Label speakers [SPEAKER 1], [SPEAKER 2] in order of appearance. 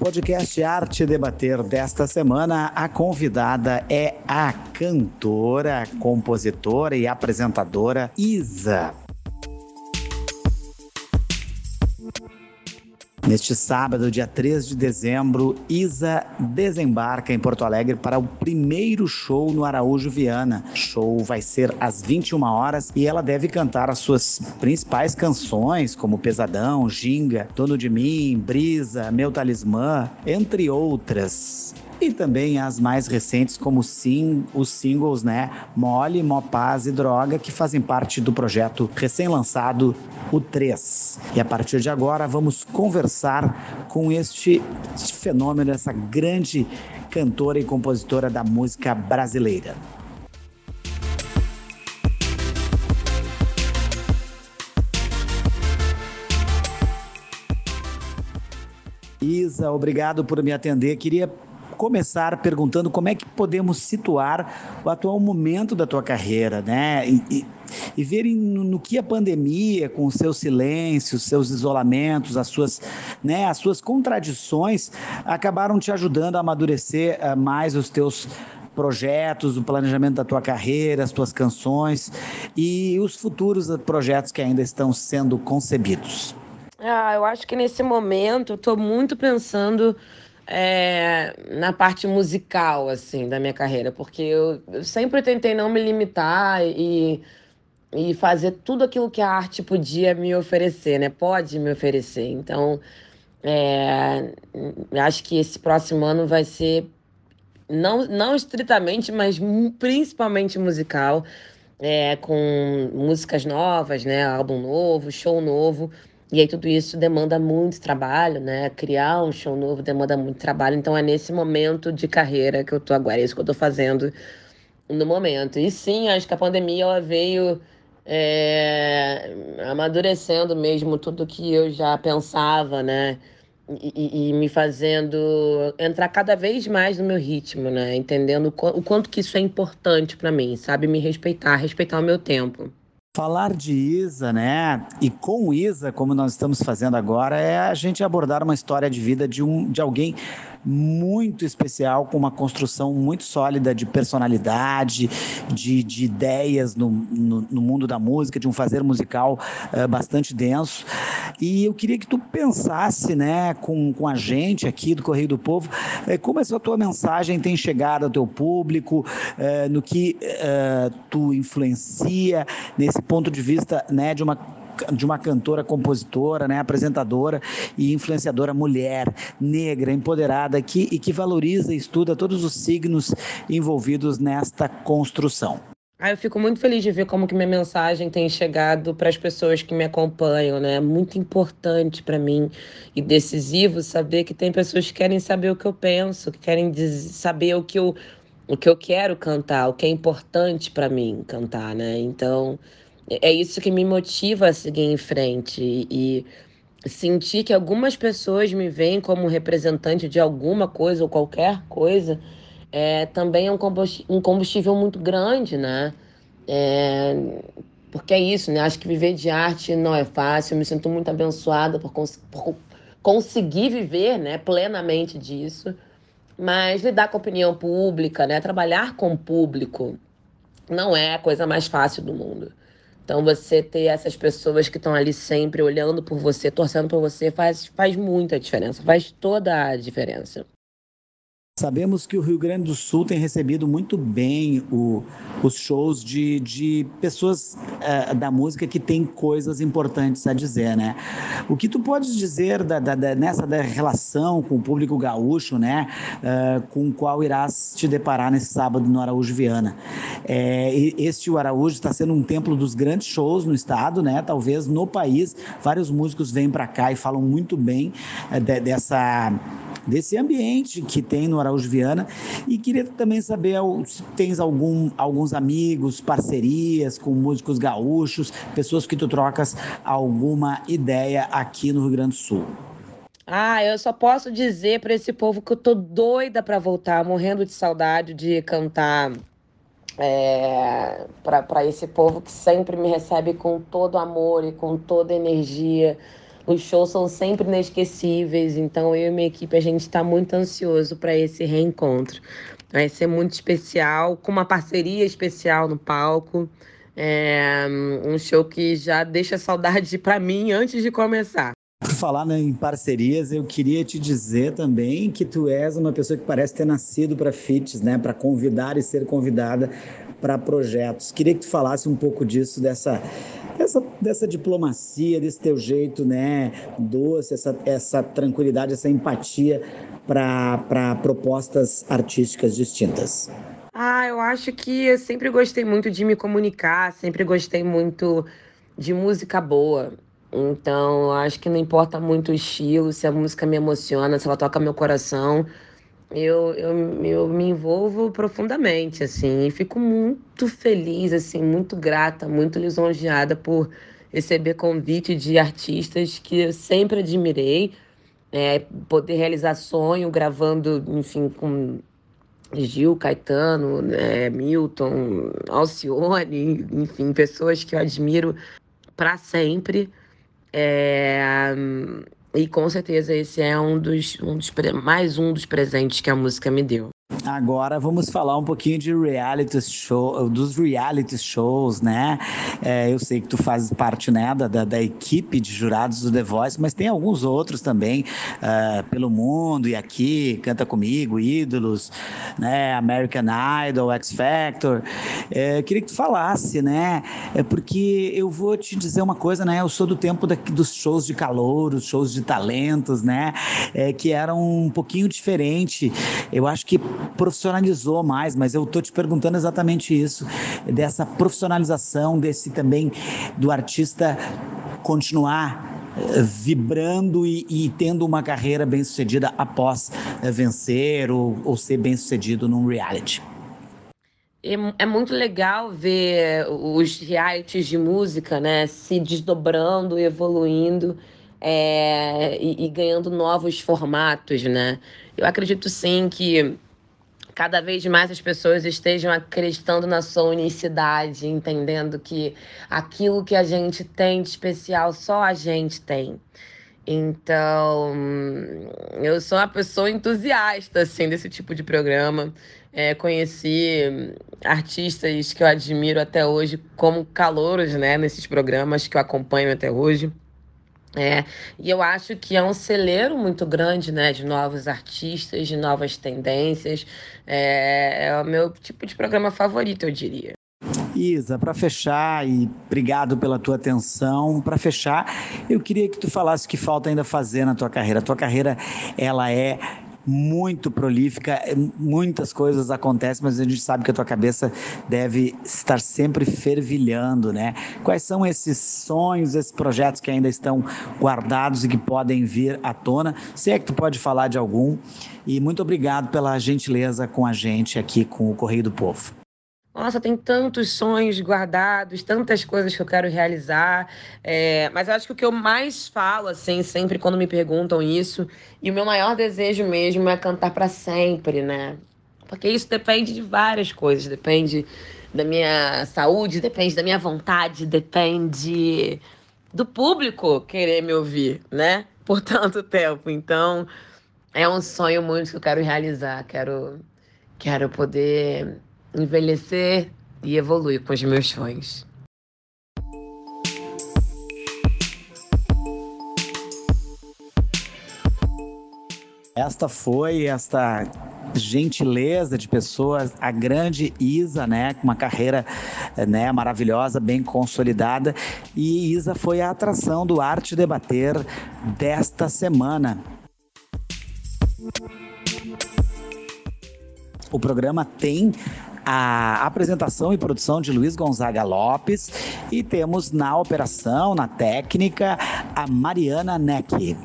[SPEAKER 1] podcast Arte Debater desta semana, a convidada é a cantora, compositora e apresentadora Isa. Neste sábado, dia 3 de dezembro, Isa desembarca em Porto Alegre para o primeiro show no Araújo Viana. O show vai ser às 21 horas e ela deve cantar as suas principais canções, como Pesadão, Ginga, Dono de Mim, Brisa, Meu Talismã, entre outras e também as mais recentes, como sim, os singles, né? Mole, Mopaz e Droga, que fazem parte do projeto recém-lançado, o 3. E a partir de agora vamos conversar com este, este fenômeno, essa grande cantora e compositora da música brasileira. Isa, obrigado por me atender. Queria começar perguntando como é que podemos situar o atual momento da tua carreira, né? E, e, e ver no, no, que a pandemia, com os seus silêncios, seus isolamentos, as suas, né, as suas contradições, acabaram te ajudando a amadurecer uh, mais os teus projetos, o planejamento da tua carreira, as tuas canções e os futuros projetos que ainda estão sendo concebidos.
[SPEAKER 2] Ah, eu acho que nesse momento eu estou muito pensando é, na parte musical, assim, da minha carreira, porque eu, sempre tentei não me limitar e, e fazer tudo aquilo que a arte podia me oferecer, né? Pode me oferecer. Então, é, acho que esse próximo ano vai ser, não, não estritamente, mas principalmente musical, é, com músicas novas, né? Álbum novo, show novo. E aí tudo isso demanda muito trabalho, né? Criar um show novo demanda muito trabalho. Então é nesse momento de carreira que eu tô agora, é isso que eu tô fazendo no momento. E sim, acho que a pandemia ela veio é, amadurecendo mesmo tudo que eu já pensava, né? E, e, me fazendo entrar cada vez mais no meu ritmo, né? Entendendo o, o quanto que isso é importante para mim, sabe? Me respeitar, respeitar o meu tempo.
[SPEAKER 1] Falar de Isa, né? E com Isa, como nós estamos fazendo agora, é a gente abordar uma história de vida de, um, de alguém muito especial, com uma construção muito sólida de personalidade, de, de ideias no, no, no, mundo da música, de um fazer musical uh, bastante denso. E eu queria que tu pensasse, né, com, com a gente aqui do Correio do Povo, uh, como essa tua mensagem tem chegado ao teu público, uh, no que tu influencia nesse ponto de vista, né, de uma de uma cantora, compositora, né, apresentadora e influenciadora mulher, negra, empoderada que, e que valoriza e estuda todos os signos envolvidos nesta construção.
[SPEAKER 2] Ah, eu fico muito feliz de ver como que minha mensagem tem chegado para as pessoas que me acompanham, né? É muito importante para mim e decisivo saber que tem pessoas que querem saber o que eu penso, que querem saber o que eu, o que eu quero cantar, o que é importante para mim cantar, né? Então, é isso que me motiva a seguir em frente e sentir que algumas pessoas me veem como representante de alguma coisa ou qualquer coisa é, também é um combustível, um combustível muito grande, né? É, porque é isso, né? Acho que viver de arte não é fácil. Eu me sinto muito abençoada por, cons por conseguir viver né, plenamente disso. Mas lidar com a opinião pública, né? Trabalhar com o público não é a coisa mais fácil do mundo. Então, você ter essas pessoas que estão ali sempre olhando por você, torcendo por você, faz, faz muita diferença, faz toda a diferença.
[SPEAKER 1] Sabemos que o Rio Grande do Sul tem recebido muito bem o, os shows de, de pessoas uh, da música que têm coisas importantes a dizer, né? O que tu podes dizer da, da, da nessa da relação com o público gaúcho, né? Uh, com o qual irás te deparar nesse sábado no Araújo Viana. É, este o Araújo está sendo um templo dos grandes shows no estado, né? Talvez no país. Vários músicos vêm para cá e falam muito bem uh, de, dessa desse ambiente que tem no Araújo Viana e queria também saber se tens algum, alguns amigos, parcerias com músicos gaúchos, pessoas que tu trocas alguma ideia aqui no Rio Grande do Sul.
[SPEAKER 2] Ah, eu só posso dizer para esse povo que eu tô doida para voltar, morrendo de saudade de cantar é, para esse povo que sempre me recebe com todo amor e com toda energia os shows são sempre inesquecíveis, então eu e minha equipe a gente está muito ansioso para esse reencontro. Vai ser muito especial, com uma parceria especial no palco. É um show que já deixa saudade para mim antes de começar.
[SPEAKER 1] Por falar né, em parcerias, eu queria te dizer também que tu és uma pessoa que parece ter nascido para fits, né, para convidar e ser convidada para projetos. Queria que tu falasse um pouco disso, dessa, dessa, dessa diplomacia, desse teu jeito, né, doce, essa, essa tranquilidade, essa empatia para propostas artísticas distintas.
[SPEAKER 2] Ah, eu acho que eu sempre gostei muito de me comunicar, sempre gostei muito de música boa. Então, acho que não importa muito o estilo, se a música me emociona, se ela toca meu coração, eu, eu, eu me envolvo profundamente, assim, e fico muito feliz, assim, muito grata, muito lisonjeada por receber convite de artistas que eu sempre admirei, é, poder realizar sonho gravando, enfim, com Gil, Caetano, né, Milton, Alcione, enfim, pessoas que eu admiro para sempre. É, e com certeza esse é um dos, um dos mais um dos presentes que a música me deu.
[SPEAKER 1] Agora vamos falar um pouquinho de reality show, dos reality shows, né? É, eu sei que tu fazes parte né, da, da, da, equipe de jurados do The Voice, mas tem alguns outros também uh, pelo mundo e aqui, Canta Comigo, Ídolos, né? American Idol, X Factor. É, queria que tu falasse, né? É porque eu vou te dizer uma coisa, né? Eu sou do tempo da, dos shows de calor, os shows de talentos, né? É, que eram um pouquinho diferente. Eu acho que profissionalizou mais, mas eu estou te perguntando exatamente isso, dessa profissionalização, desse também do artista continuar eh, vibrando e, e, tendo uma carreira bem sucedida após eh, vencer ou, ou ser bem sucedido num reality.
[SPEAKER 2] É, é muito legal ver os realities de música, né, se desdobrando, evoluindo é, e, e ganhando novos formatos, né? Eu acredito sim que cada vez mais as pessoas estejam acreditando na sua unicidade, entendendo que aquilo que a gente tem de especial só a gente tem. Então, eu sou uma pessoa entusiasta assim desse tipo de programa. É, conheci artistas que eu admiro até hoje como calouros, né, nesses programas que eu acompanho até hoje. É, e eu acho que é um celeiro muito grande, né, de novos artistas, de novas tendências. É, é o meu tipo de programa favorito, eu diria.
[SPEAKER 1] Isa, para fechar, e obrigado pela tua atenção, para fechar, eu queria que tu falasse o que falta ainda fazer na tua carreira. A tua carreira, ela é muito prolífica, é, muitas coisas acontecem, mas a gente sabe que a tua cabeça deve estar sempre fervilhando, né? Quais são esses sonhos, esses projetos que ainda estão guardados e que podem vir à tona? Se é que tu pode falar de algum. E muito obrigado pela gentileza com a gente aqui com o Correio do Povo.
[SPEAKER 2] Nossa, tem tantos sonhos guardados, tantas coisas que eu quero realizar. É, mas eu acho que o que eu mais falo, assim, sempre quando me perguntam isso, e o meu maior desejo mesmo é cantar para sempre, né? Porque isso depende de várias coisas. Depende da minha saúde, depende da minha vontade, depende do público querer me ouvir, né? Por tanto tempo. Então, é um sonho muito que eu quero realizar. Quero, quero poder envelhecer e evoluir com os meus sonhos.
[SPEAKER 1] Esta foi esta gentileza de pessoas, a grande Isa, né, com uma carreira né, maravilhosa, bem consolidada. E Isa foi a atração do Arte Debater desta semana. O programa tem a apresentação e produção de Luiz Gonzaga Lopes e temos na operação, na técnica, a Mariana Neck.